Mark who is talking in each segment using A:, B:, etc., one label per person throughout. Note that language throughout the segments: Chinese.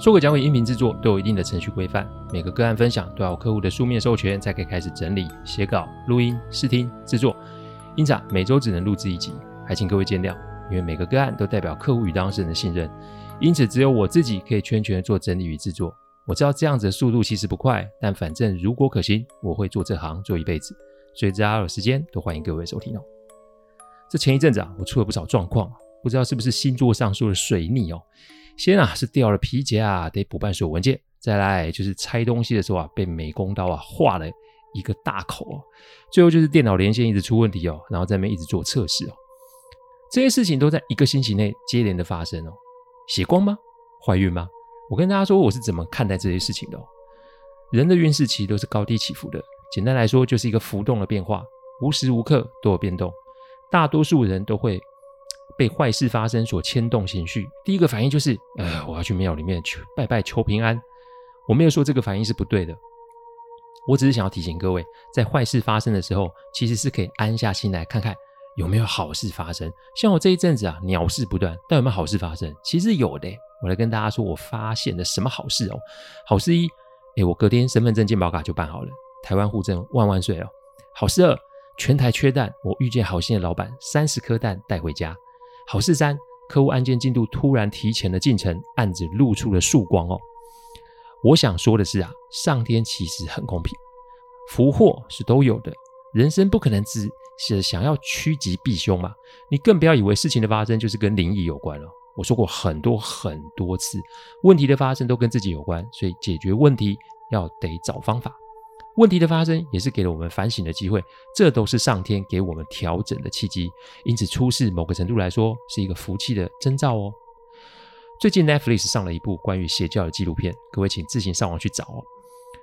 A: 说鬼讲鬼音频制作都有一定的程序规范，每个个案分享都要有客户的书面授权才可以开始整理、写稿、录音、试听、制作。因此，每周只能录制一集，还请各位见谅。因为每个个案都代表客户与当事人的信任，因此只有我自己可以全权做整理与制作。我知道这样子的速度其实不快，但反正如果可行，我会做这行做一辈子。所以只要有时间，都欢迎各位收听哦。这前一阵子啊，我出了不少状况，不知道是不是星座上说的水逆哦。先啊是掉了皮夹啊，得补办所有文件；再来就是拆东西的时候啊，被美工刀啊划了一个大口哦；最后就是电脑连线一直出问题哦，然后在那边一直做测试哦。这些事情都在一个星期内接连的发生哦。血光吗？怀孕吗？我跟大家说我是怎么看待这些事情的哦。人的运势其实都是高低起伏的，简单来说就是一个浮动的变化，无时无刻都有变动。大多数人都会。被坏事发生所牵动情绪，第一个反应就是，呃，我要去庙里面求拜拜求平安。我没有说这个反应是不对的，我只是想要提醒各位，在坏事发生的时候，其实是可以安下心来看看有没有好事发生。像我这一阵子啊，鸟事不断，但有没有好事发生？其实有的。我来跟大家说，我发现了什么好事哦？好事一，诶，我隔天身份证健保卡就办好了，台湾户证万万岁哦。好事二，全台缺蛋，我遇见好心的老板，三十颗蛋带回家。好事三，客户案件进度突然提前了进程，案子露出了曙光哦。我想说的是啊，上天其实很公平，福祸是都有的。人生不可能只是想要趋吉避凶嘛，你更不要以为事情的发生就是跟灵异有关了。我说过很多很多次，问题的发生都跟自己有关，所以解决问题要得找方法。问题的发生也是给了我们反省的机会，这都是上天给我们调整的契机。因此出事某个程度来说是一个福气的征兆哦。最近 Netflix 上了一部关于邪教的纪录片，各位请自行上网去找哦。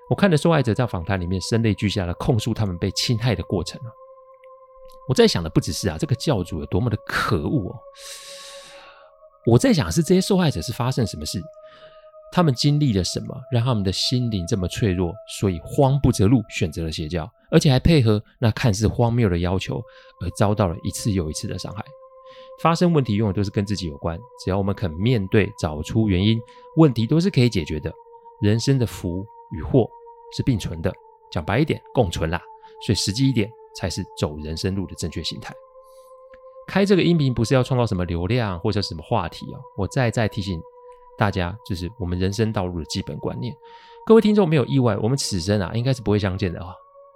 A: 我看的受害者在访谈里面声泪俱下的控诉他们被侵害的过程啊。我在想的不只是啊这个教主有多么的可恶哦，我在想是这些受害者是发生什么事。他们经历了什么，让他们的心灵这么脆弱？所以慌不择路，选择了邪教，而且还配合那看似荒谬的要求，而遭到了一次又一次的伤害。发生问题永远都是跟自己有关，只要我们肯面对，找出原因，问题都是可以解决的。人生的福与祸是并存的，讲白一点，共存啦。所以实际一点，才是走人生路的正确心态。开这个音频不是要创造什么流量或者什么话题哦，我再再提醒。大家就是我们人生道路的基本观念。各位听众没有意外，我们此生啊应该是不会相见的啊。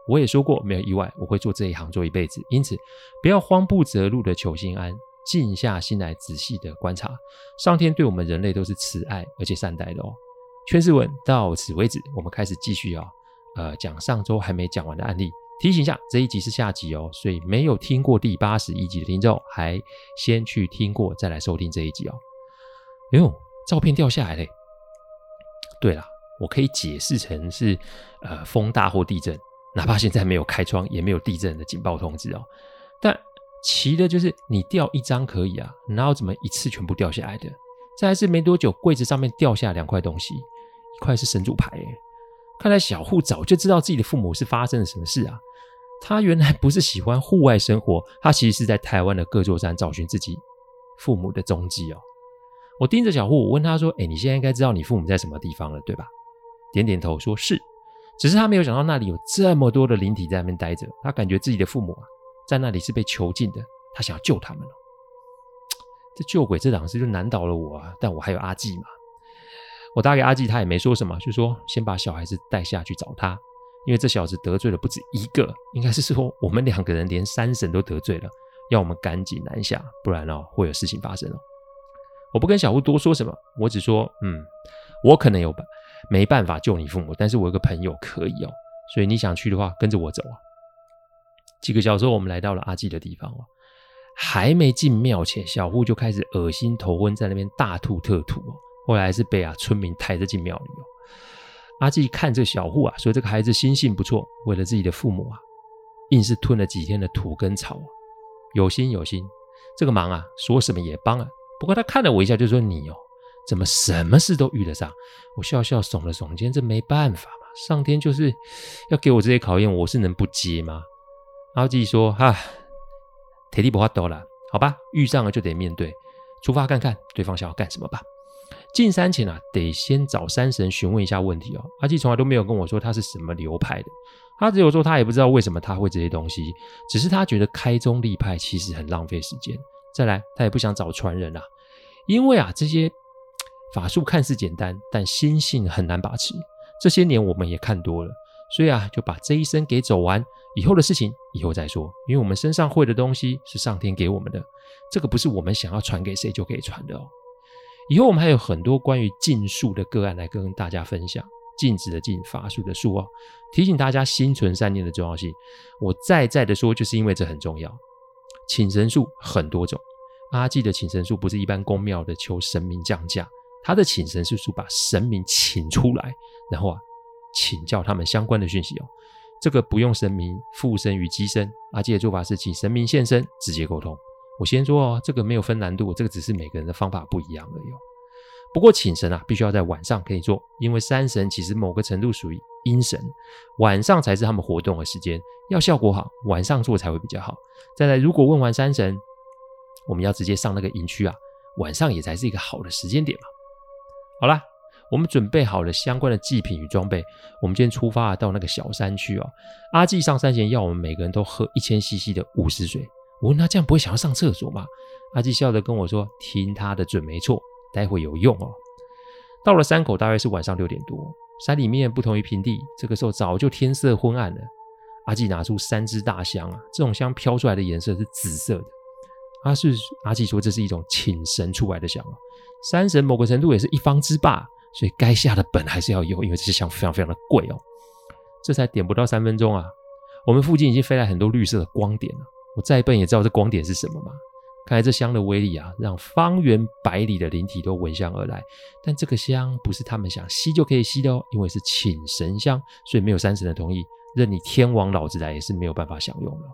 A: 我也说过没有意外，我会做这一行做一辈子。因此，不要慌不择路的求心安，静下心来仔细的观察。上天对我们人类都是慈爱而且善待的哦。圈世文到此为止，我们开始继续啊，呃，讲上周还没讲完的案例。提醒一下，这一集是下集哦，所以没有听过第八十一集的听众，还先去听过再来收听这一集哦。哎呦。照片掉下来嘞！对了，我可以解释成是呃风大或地震，哪怕现在没有开窗，也没有地震的警报通知哦。但奇的就是你掉一张可以啊，哪有怎么一次全部掉下来的？再来是没多久，柜子上面掉下两块东西，一块是神主牌诶，看来小户早就知道自己的父母是发生了什么事啊。他原来不是喜欢户外生活，他其实是在台湾的各座山找寻自己父母的踪迹哦。我盯着小户，我问他说：“哎，你现在应该知道你父母在什么地方了，对吧？”点点头说：“是。”只是他没有想到那里有这么多的灵体在那边待着。他感觉自己的父母啊，在那里是被囚禁的。他想要救他们了。这救鬼这档事就难倒了我啊！但我还有阿纪嘛。我打给阿纪，他也没说什么，就说先把小孩子带下去找他，因为这小子得罪了不止一个，应该是说我们两个人连山神都得罪了，要我们赶紧南下，不然哦会有事情发生哦。我不跟小户多说什么，我只说，嗯，我可能有办没办法救你父母，但是我有个朋友可以哦，所以你想去的话，跟着我走啊。几个小时后，我们来到了阿纪的地方哦，还没进庙前，小户就开始恶心头昏，在那边大吐特吐哦。后来是被啊村民抬着进庙里哦。阿纪看这小户啊，说这个孩子心性不错，为了自己的父母啊，硬是吞了几天的土跟草啊，有心有心，这个忙啊，说什么也帮啊。不过他看了我一下，就说：“你哦，怎么什么事都遇得上？”我笑笑耸了耸肩，这没办法嘛，上天就是要给我这些考验，我是能不接吗？阿纪说：“哈，铁地不怕多了，好吧，遇上了就得面对，出发看看对方想要干什么吧。”进山前啊，得先找山神询问一下问题哦。阿纪从来都没有跟我说他是什么流派的，他只有说他也不知道为什么他会这些东西，只是他觉得开宗立派其实很浪费时间。再来，他也不想找传人啊，因为啊这些法术看似简单，但心性很难把持。这些年我们也看多了，所以啊就把这一生给走完，以后的事情以后再说。因为我们身上会的东西是上天给我们的，这个不是我们想要传给谁就可以传的哦。以后我们还有很多关于禁术的个案来跟大家分享，禁止的禁，法术的术哦，提醒大家心存善念的重要性。我再再的说，就是因为这很重要。请神术很多种，阿纪的请神术不是一般宫庙的求神明降价，他的请神术是把神明请出来，然后啊请教他们相关的讯息哦。这个不用神明附身与机身，阿纪的做法是请神明现身，直接沟通。我先说哦，这个没有分难度，这个只是每个人的方法不一样而已。不过请神啊，必须要在晚上可以做，因为山神其实某个程度属于阴神，晚上才是他们活动的时间，要效果好，晚上做才会比较好。再来，如果问完山神，我们要直接上那个营区啊，晚上也才是一个好的时间点嘛。好啦，我们准备好了相关的祭品与装备，我们今天出发到那个小山区哦。阿纪上山前要我们每个人都喝一千 CC 的午时水。我问他这样不会想要上厕所吗？阿纪笑着跟我说：“听他的准没错，待会有用哦。”到了山口大约是晚上六点多，山里面不同于平地，这个时候早就天色昏暗了。阿纪拿出三支大香啊，这种香飘出来的颜色是紫色的。阿是阿纪说这是一种请神出来的香啊，山神某个程度也是一方之霸，所以该下的本还是要有，因为这些香非常非常的贵哦。这才点不到三分钟啊，我们附近已经飞来很多绿色的光点了。我再笨也知道这光点是什么嘛？看来这香的威力啊，让方圆百里的灵体都闻香而来。但这个香不是他们想吸就可以吸的哦，因为是请神香，所以没有山神的同意，任你天王老子来也是没有办法享用的。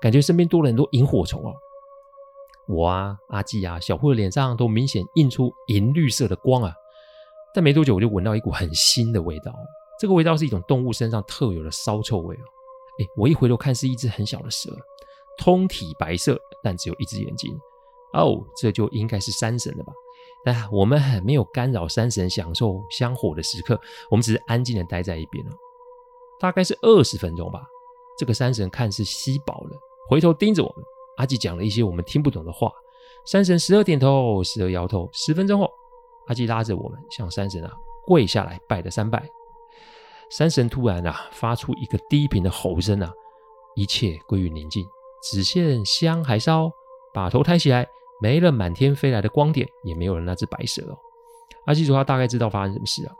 A: 感觉身边多了很多萤火虫哦。我啊，阿纪啊，小户的脸上都明显映出银绿色的光啊。但没多久我就闻到一股很腥的味道，这个味道是一种动物身上特有的骚臭味哦。诶，我一回头看是一只很小的蛇。通体白色，但只有一只眼睛。哦，这就应该是山神了吧？但我们很没有干扰山神享受香火的时刻，我们只是安静的待在一边了。大概是二十分钟吧。这个山神看似吸饱了，回头盯着我们。阿纪讲了一些我们听不懂的话。山神时而点头，时而摇头。十分钟后，阿纪拉着我们向山神啊跪下来拜了三拜。山神突然啊发出一个低频的吼声啊，一切归于宁静。只见香还烧，把头抬起来，没了满天飞来的光点，也没有了那只白蛇哦。阿纪说他大概知道发生什么事啊。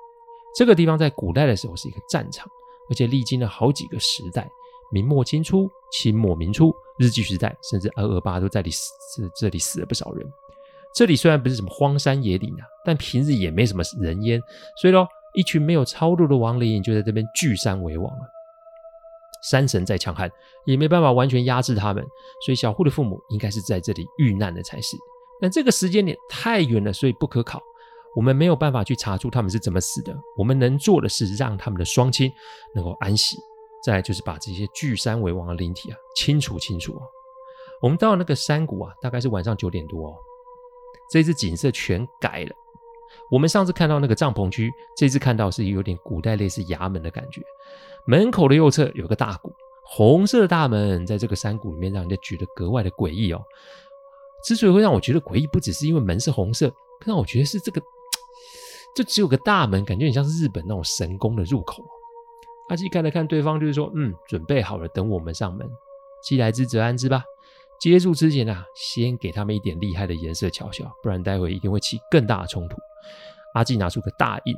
A: 这个地方在古代的时候是一个战场，而且历经了好几个时代，明末清初、清末明初、日据时代，甚至二二八都在里死，这里死了不少人。这里虽然不是什么荒山野岭啊，但平日也没什么人烟，所以喽，一群没有超度的亡灵就在这边聚山为王啊。山神再强悍，也没办法完全压制他们，所以小户的父母应该是在这里遇难的才是。但这个时间点太远了，所以不可考，我们没有办法去查出他们是怎么死的。我们能做的是让他们的双亲能够安息，再就是把这些聚山为王的灵体啊清除清除。我们到那个山谷啊，大概是晚上九点多哦，这次景色全改了。我们上次看到那个帐篷区，这次看到是有点古代类似衙门的感觉。门口的右侧有个大鼓，红色的大门在这个山谷里面，让人家觉得格外的诡异哦。之所以会让我觉得诡异，不只是因为门是红色，更让我觉得是这个，就只有个大门，感觉很像是日本那种神宫的入口。阿纪看了看对方，就是说：“嗯，准备好了，等我们上门。既来之则安之吧。接触之前啊，先给他们一点厉害的颜色瞧瞧，不然待会一定会起更大的冲突。”阿纪拿出个大印，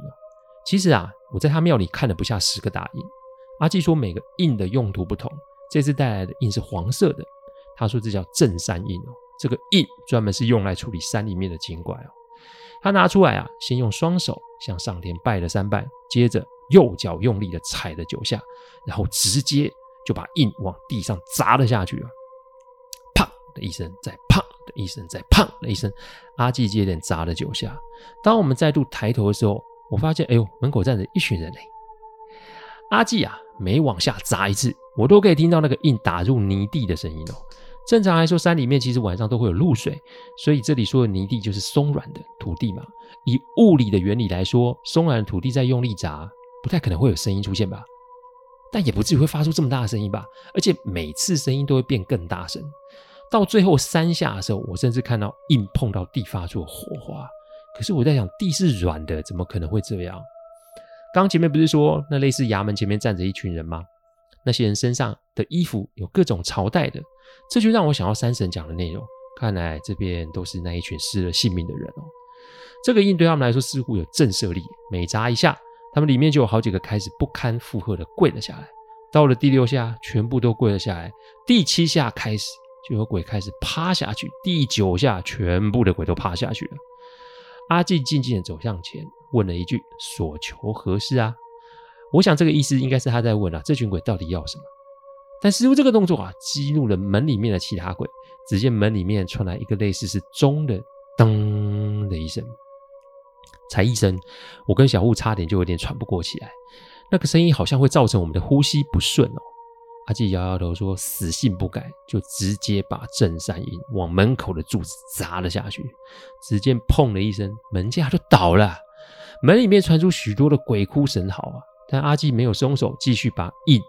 A: 其实啊，我在他庙里看了不下十个大印。阿纪说每个印的用途不同，这次带来的印是黄色的，他说这叫镇山印哦。这个印专门是用来处理山里面的精怪哦。他拿出来啊，先用双手向上天拜了三拜，接着右脚用力的踩了九下，然后直接就把印往地上砸了下去啊！砰的一声，再砰的一声，再砰的一声，阿纪接连砸了九下。当我们再度抬头的时候，我发现，哎呦，门口站着一群人嘞！阿记啊，每往下砸一次，我都可以听到那个印打入泥地的声音哦。正常来说，山里面其实晚上都会有露水，所以这里说的泥地就是松软的土地嘛。以物理的原理来说，松软的土地再用力砸，不太可能会有声音出现吧？但也不至于会发出这么大的声音吧？而且每次声音都会变更大声，到最后三下的时候，我甚至看到印碰到地发出火花。可是我在想，地是软的，怎么可能会这样？刚前面不是说那类似衙门前面站着一群人吗？那些人身上的衣服有各种朝代的，这就让我想到三神讲的内容。看来这边都是那一群失了性命的人哦。这个印对他们来说似乎有震慑力，每砸一下，他们里面就有好几个开始不堪负荷的跪了下来。到了第六下，全部都跪了下来。第七下开始，就有鬼开始趴下去。第九下，全部的鬼都趴下去了。阿纪静静的走向前，问了一句：“所求何事啊？”我想这个意思应该是他在问啊，这群鬼到底要什么？但似乎这个动作啊，激怒了门里面的其他鬼。只见门里面传来一个类似是钟的噔的一声，才一声，我跟小户差点就有点喘不过气来。那个声音好像会造成我们的呼吸不顺哦。阿纪摇摇头说：“死性不改，就直接把镇山印往门口的柱子砸了下去。只见砰的一声，门架就倒了，门里面传出许多的鬼哭神嚎啊！但阿纪没有松手，继续把印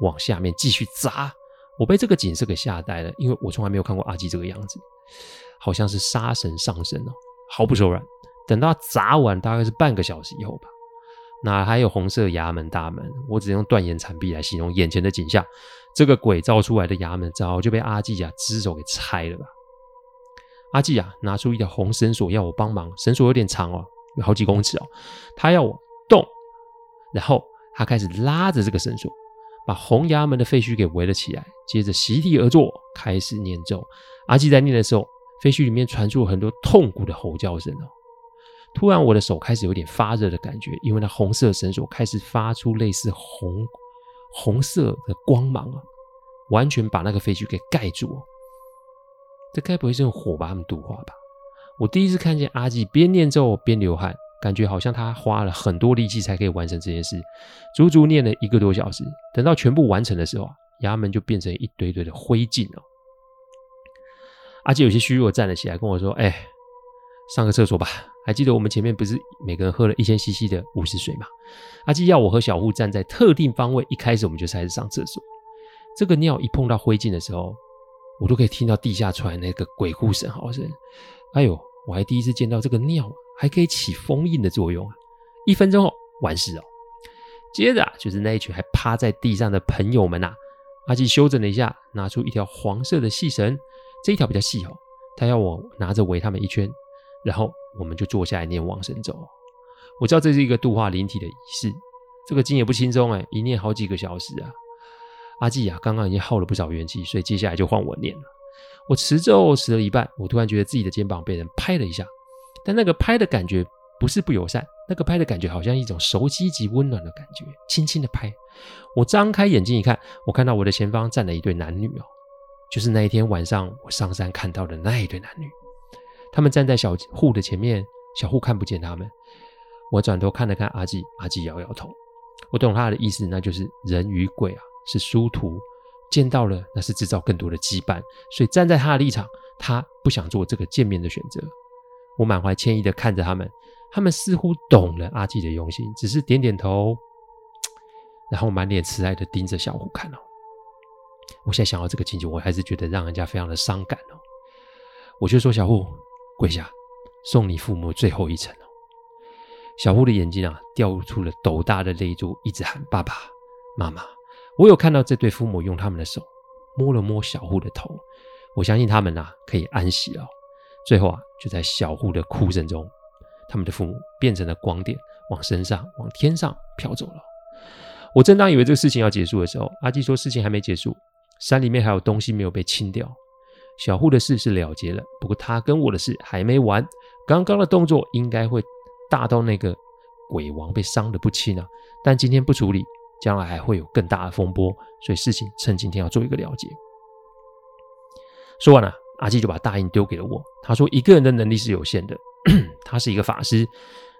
A: 往下面继续砸。我被这个景色给吓呆了，因为我从来没有看过阿纪这个样子，好像是杀神上身哦，毫不手软。等到砸完，大概是半个小时以后吧。”哪还有红色衙门大门？我只用断言残壁来形容眼前的景象。这个鬼造出来的衙门早就被阿纪啊只手给拆了吧？阿纪啊拿出一条红绳索要我帮忙，绳索有点长哦，有好几公尺哦。他要我动，然后他开始拉着这个绳索，把红衙门的废墟给围了起来。接着席地而坐，开始念咒。阿基在念的时候，废墟里面传出很多痛苦的吼叫声哦。突然，我的手开始有点发热的感觉，因为那红色绳索开始发出类似红红色的光芒啊，完全把那个废墟给盖住哦。这该不会是用火把他们毒化吧？我第一次看见阿纪边念咒边流汗，感觉好像他花了很多力气才可以完成这件事，足足念了一个多小时。等到全部完成的时候啊，衙门就变成一堆堆的灰烬了。阿纪有些虚弱站了起来，跟我说：“哎，上个厕所吧。”还记得我们前面不是每个人喝了一千 CC 的午时水吗？阿纪要我和小户站在特定方位，一开始我们就开始上厕所。这个尿一碰到灰烬的时候，我都可以听到地下传来那个鬼哭神嚎声。哎呦，我还第一次见到这个尿还可以起封印的作用啊！一分钟后完事哦。接着啊，就是那一群还趴在地上的朋友们呐、阿纪修整了一下，拿出一条黄色的细绳，这一条比较细哦，他要我拿着围他们一圈。然后我们就坐下来念往生咒。我知道这是一个度化灵体的仪式，这个经也不轻松哎，一念好几个小时啊。阿纪啊，刚刚已经耗了不少元气，所以接下来就换我念了。我持咒持了一半，我突然觉得自己的肩膀被人拍了一下，但那个拍的感觉不是不友善，那个拍的感觉好像一种熟悉及温暖的感觉，轻轻的拍。我张开眼睛一看，我看到我的前方站了一对男女哦，就是那一天晚上我上山看到的那一对男女。他们站在小户的前面，小户看不见他们。我转头看了看阿纪，阿纪摇摇头。我懂他的意思，那就是人与鬼啊是殊途，见到了那是制造更多的羁绊。所以站在他的立场，他不想做这个见面的选择。我满怀歉意的看着他们，他们似乎懂了阿纪的用心，只是点点头，然后满脸慈爱的盯着小虎看哦。我现在想到这个情景，我还是觉得让人家非常的伤感哦。我就说小户。跪下，送你父母最后一程哦。小户的眼睛啊，掉出了斗大的泪珠，一直喊爸爸、妈妈。我有看到这对父母用他们的手摸了摸小户的头，我相信他们啊可以安息了。最后啊，就在小户的哭声中，他们的父母变成了光点，往身上、往天上飘走了。我正当以为这个事情要结束的时候，阿基说事情还没结束，山里面还有东西没有被清掉。小户的事是了结了，不过他跟我的事还没完。刚刚的动作应该会大到那个鬼王被伤得不轻啊！但今天不处理，将来还会有更大的风波，所以事情趁今天要做一个了结。说完了，阿基就把大印丢给了我。他说：“一个人的能力是有限的，他是一个法师，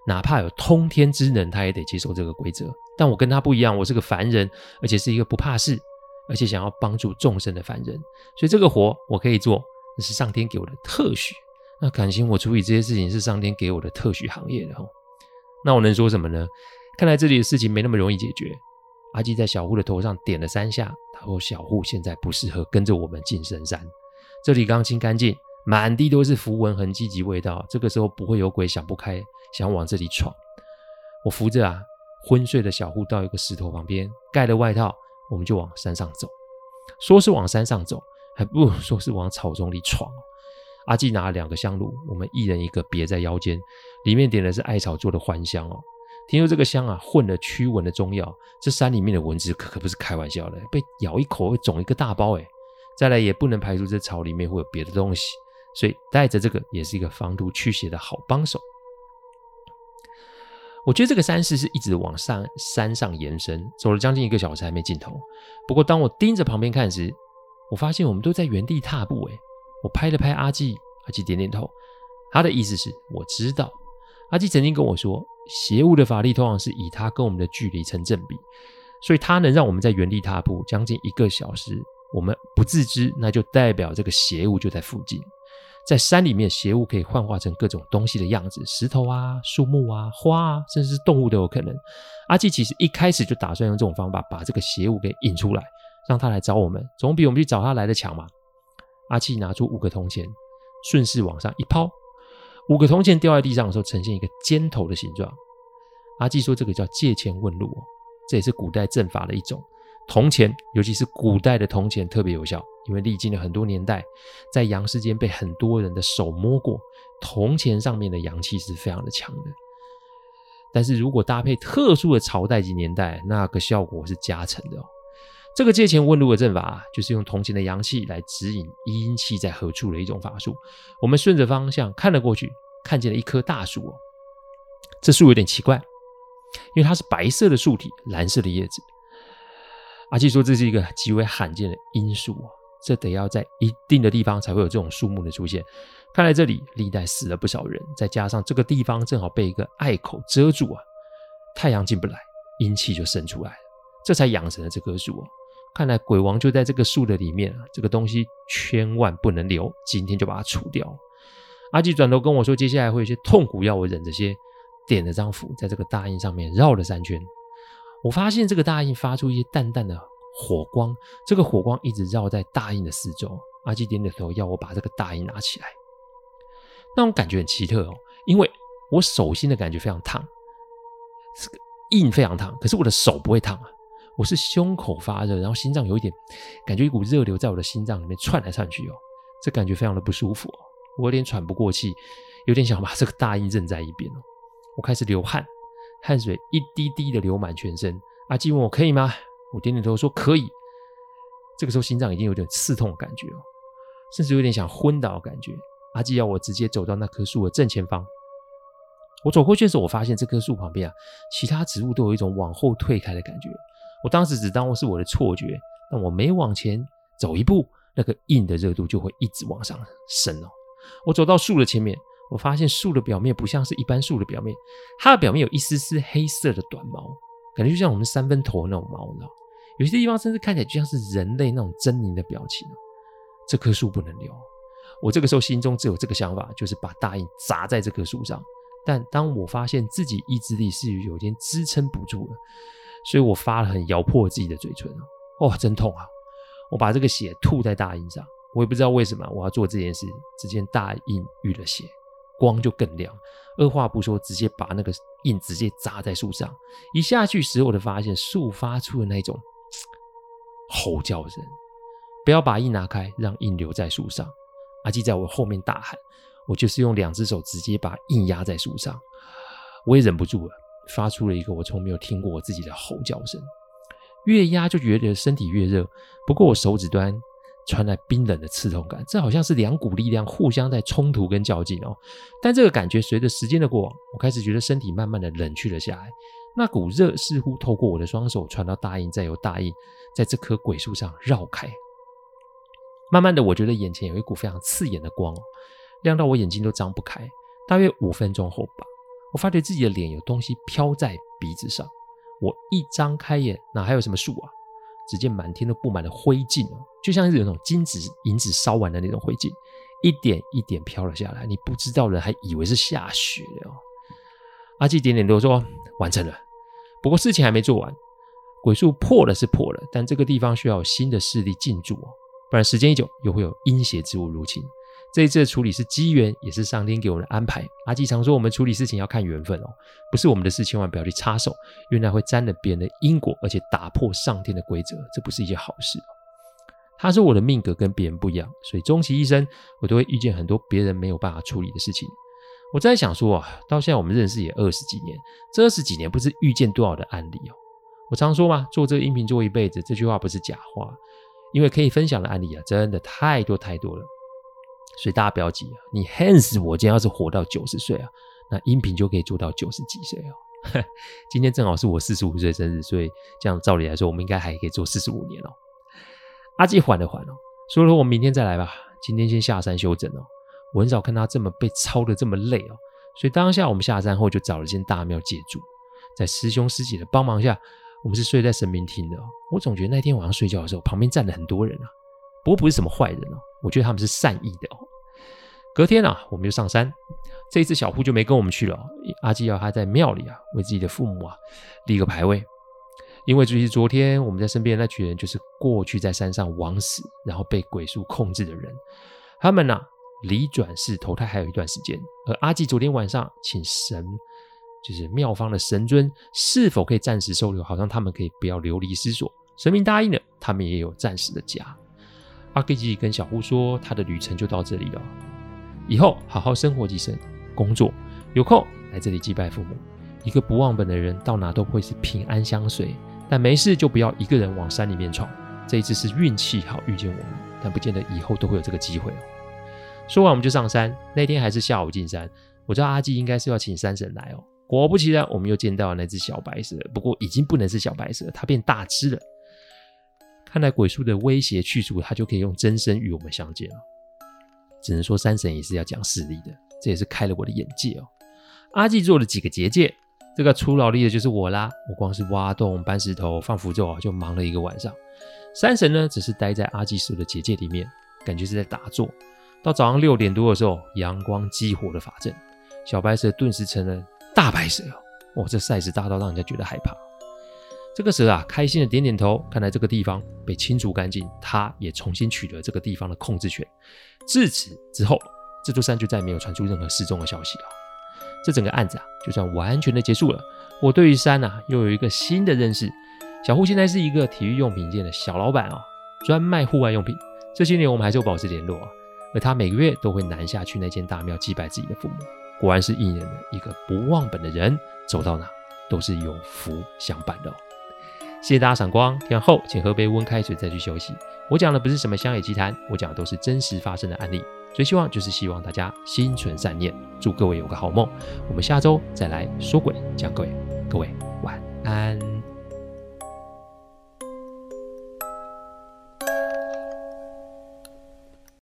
A: 哪怕有通天之能，他也得接受这个规则。但我跟他不一样，我是个凡人，而且是一个不怕事，而且想要帮助众生的凡人。所以这个活我可以做，那是上天给我的特许。那感情我处理这些事情是上天给我的特许行业的哦。那我能说什么呢？看来这里的事情没那么容易解决。”阿纪在小户的头上点了三下，他说：“小户现在不适合跟着我们进深山。”这里刚清干净，满地都是符文痕迹及味道。这个时候不会有鬼想不开，想往这里闯。我扶着啊昏睡的小户到一个石头旁边，盖了外套，我们就往山上走。说是往山上走，还不如说是往草丛里闯。阿纪拿了两个香炉，我们一人一个别在腰间，里面点的是艾草做的还香哦。听说这个香啊混了驱蚊的中药，这山里面的蚊子可可不是开玩笑的，被咬一口会肿一个大包诶。再来也不能排除这草里面会有别的东西，所以带着这个也是一个防毒驱邪的好帮手。我觉得这个山势是一直往上山上延伸，走了将近一个小时还没尽头。不过当我盯着旁边看时，我发现我们都在原地踏步。诶，我拍了拍阿纪，阿纪点点头，他的意思是我知道。阿纪曾经跟我说，邪物的法力通常是以它跟我们的距离成正比，所以它能让我们在原地踏步将近一个小时。我们不自知，那就代表这个邪物就在附近。在山里面，邪物可以幻化成各种东西的样子，石头啊、树木啊、花啊，甚至是动物都有可能。阿纪其实一开始就打算用这种方法把这个邪物给引出来，让他来找我们，总比我们去找他来的强嘛。阿纪拿出五个铜钱，顺势往上一抛，五个铜钱掉在地上的时候，呈现一个尖头的形状。阿纪说这个叫借钱问路哦，这也是古代阵法的一种。铜钱，尤其是古代的铜钱特别有效，因为历经了很多年代，在阳世间被很多人的手摸过，铜钱上面的阳气是非常的强的。但是如果搭配特殊的朝代及年代，那个效果是加成的哦。这个借钱问路的阵法，就是用铜钱的阳气来指引阴气在何处的一种法术。我们顺着方向看了过去，看见了一棵大树哦。这树有点奇怪，因为它是白色的树体，蓝色的叶子。阿纪说：“这是一个极为罕见的阴树啊，这得要在一定的地方才会有这种树木的出现。看来这里历代死了不少人，再加上这个地方正好被一个隘口遮住啊，太阳进不来，阴气就渗出来了，这才养成了这棵树啊。看来鬼王就在这个树的里面啊，这个东西千万不能留，今天就把它除掉。”阿纪转头跟我说：“接下来会有些痛苦，要我忍着些。”点了张符，在这个大印上面绕了三圈。我发现这个大印发出一些淡淡的火光，这个火光一直绕在大印的四周。阿纪点点头，要我把这个大印拿起来。那种感觉很奇特哦，因为我手心的感觉非常烫，这个印非常烫，可是我的手不会烫啊。我是胸口发热，然后心脏有一点感觉，一股热流在我的心脏里面窜来窜去哦，这感觉非常的不舒服哦，我有点喘不过气，有点想把这个大印扔在一边哦。我开始流汗。汗水一滴滴的流满全身，阿纪问我可以吗？我点点头说可以。这个时候心脏已经有点刺痛的感觉哦，甚至有点想昏倒的感觉。阿纪要我直接走到那棵树的正前方。我走过去的时候，我发现这棵树旁边啊，其他植物都有一种往后退开的感觉。我当时只当我是我的错觉，但我每往前走一步，那个印的热度就会一直往上升哦。我走到树的前面。我发现树的表面不像是一般树的表面，它的表面有一丝丝黑色的短毛，感觉就像我们三分头那种毛，你知道？有些地方甚至看起来就像是人类那种狰狞的表情。这棵树不能留。我这个时候心中只有这个想法，就是把大印砸在这棵树上。但当我发现自己意志力是有点支撑不住了，所以我发了狠，咬破自己的嘴唇。哦，真痛啊！我把这个血吐在大印上，我也不知道为什么我要做这件事。只见大印遇了血。光就更亮，二话不说，直接把那个印直接砸在树上。一下去时，我就发现树发出的那种吼叫声。不要把印拿开，让印留在树上。阿基在我后面大喊，我就是用两只手直接把印压在树上。我也忍不住了，发出了一个我从没有听过我自己的吼叫声。越压就觉得身体越热，不过我手指端传来冰冷的刺痛感，这好像是两股力量互相在冲突跟较劲哦。但这个感觉随着时间的过往，我开始觉得身体慢慢的冷却了下来，那股热似乎透过我的双手传到大印，再由大印在这棵鬼树上绕开。慢慢的，我觉得眼前有一股非常刺眼的光，亮到我眼睛都张不开。大约五分钟后吧，我发觉自己的脸有东西飘在鼻子上。我一张开眼，哪还有什么树啊？只见满天都布满了灰烬哦，就像是有那种金子银子烧完的那种灰烬，一点一点飘了下来。你不知道的人还以为是下雪了哦。阿纪点点头说：“完成了。”不过事情还没做完，鬼树破了是破了，但这个地方需要新的势力进驻哦。不然时间一久，又会有阴邪之物入侵。这一次的处理是机缘，也是上天给我们的安排。阿纪常说，我们处理事情要看缘分哦，不是我们的事，千万不要去插手，因为那会沾了别人的因果，而且打破上天的规则，这不是一件好事。他说我的命格跟别人不一样，所以终其一生，我都会遇见很多别人没有办法处理的事情。我在想说啊，到现在我们认识也二十几年，这二十几年不知遇见多少的案例哦。我常说嘛，做这个音频做一辈子，这句话不是假话。因为可以分享的案例啊，真的太多太多了，所以大家不要急啊。你 Hans，我今天要是活到九十岁啊，那音频就可以做到九十几岁哦。今天正好是我四十五岁生日，所以这样照理来说，我们应该还可以做四十五年哦。阿纪缓了缓哦，说了我明天再来吧，今天先下山休整哦。我很少看他这么被操的这么累哦，所以当下我们下山后就找了间大庙借住，在师兄师姐的帮忙下。我们是睡在神明厅的哦，我总觉得那天晚上睡觉的时候，旁边站了很多人啊。不过不是什么坏人哦，我觉得他们是善意的哦。隔天啊，我们就上山，这一次小户就没跟我们去了。阿纪要他在庙里啊，为自己的父母啊立个牌位，因为就是昨天我们在身边的那群人，就是过去在山上枉死，然后被鬼术控制的人。他们呢，离转世投胎还有一段时间，而阿纪昨天晚上请神。就是庙方的神尊是否可以暂时收留，好让他们可以不要流离失所。神明答应了，他们也有暂时的家。阿纪跟小户说，他的旅程就到这里了，以后好好生活即生工作，有空来这里祭拜父母。一个不忘本的人，到哪都会是平安相随。但没事就不要一个人往山里面闯。这一次是运气好遇见我们，但不见得以后都会有这个机会哦。说完我们就上山，那天还是下午进山。我知道阿纪应该是要请山神来哦。果不其然，我们又见到了那只小白蛇，不过已经不能是小白蛇，它变大只了。看来鬼术的威胁去除，它就可以用真身与我们相见了。只能说山神也是要讲实力的，这也是开了我的眼界哦。阿纪做了几个结界，这个出劳力的就是我啦。我光是挖洞、搬石头、放符咒啊，就忙了一个晚上。山神呢，只是待在阿纪说的结界里面，感觉是在打坐。到早上六点多的时候，阳光激活了法阵，小白蛇顿时成了。大白蛇哦，这 size 大到让人家觉得害怕。这个蛇啊，开心的点点头，看来这个地方被清除干净，它也重新取得这个地方的控制权。自此之后，这座山就再没有传出任何失踪的消息了。这整个案子啊，就算完全的结束了。我对于山啊，又有一个新的认识。小户现在是一个体育用品店的小老板哦，专卖户外用品。这些年我们还是有保持联络啊，而他每个月都会南下去那间大庙祭拜自己的父母。果然是应验了一个不忘本的人，走到哪都是有福相伴的哦。谢谢大家赏光，听完后请喝杯温开水再去休息。我讲的不是什么乡野奇谈，我讲的都是真实发生的案例。最希望就是希望大家心存善念，祝各位有个好梦。我们下周再来说鬼讲鬼，各位晚安。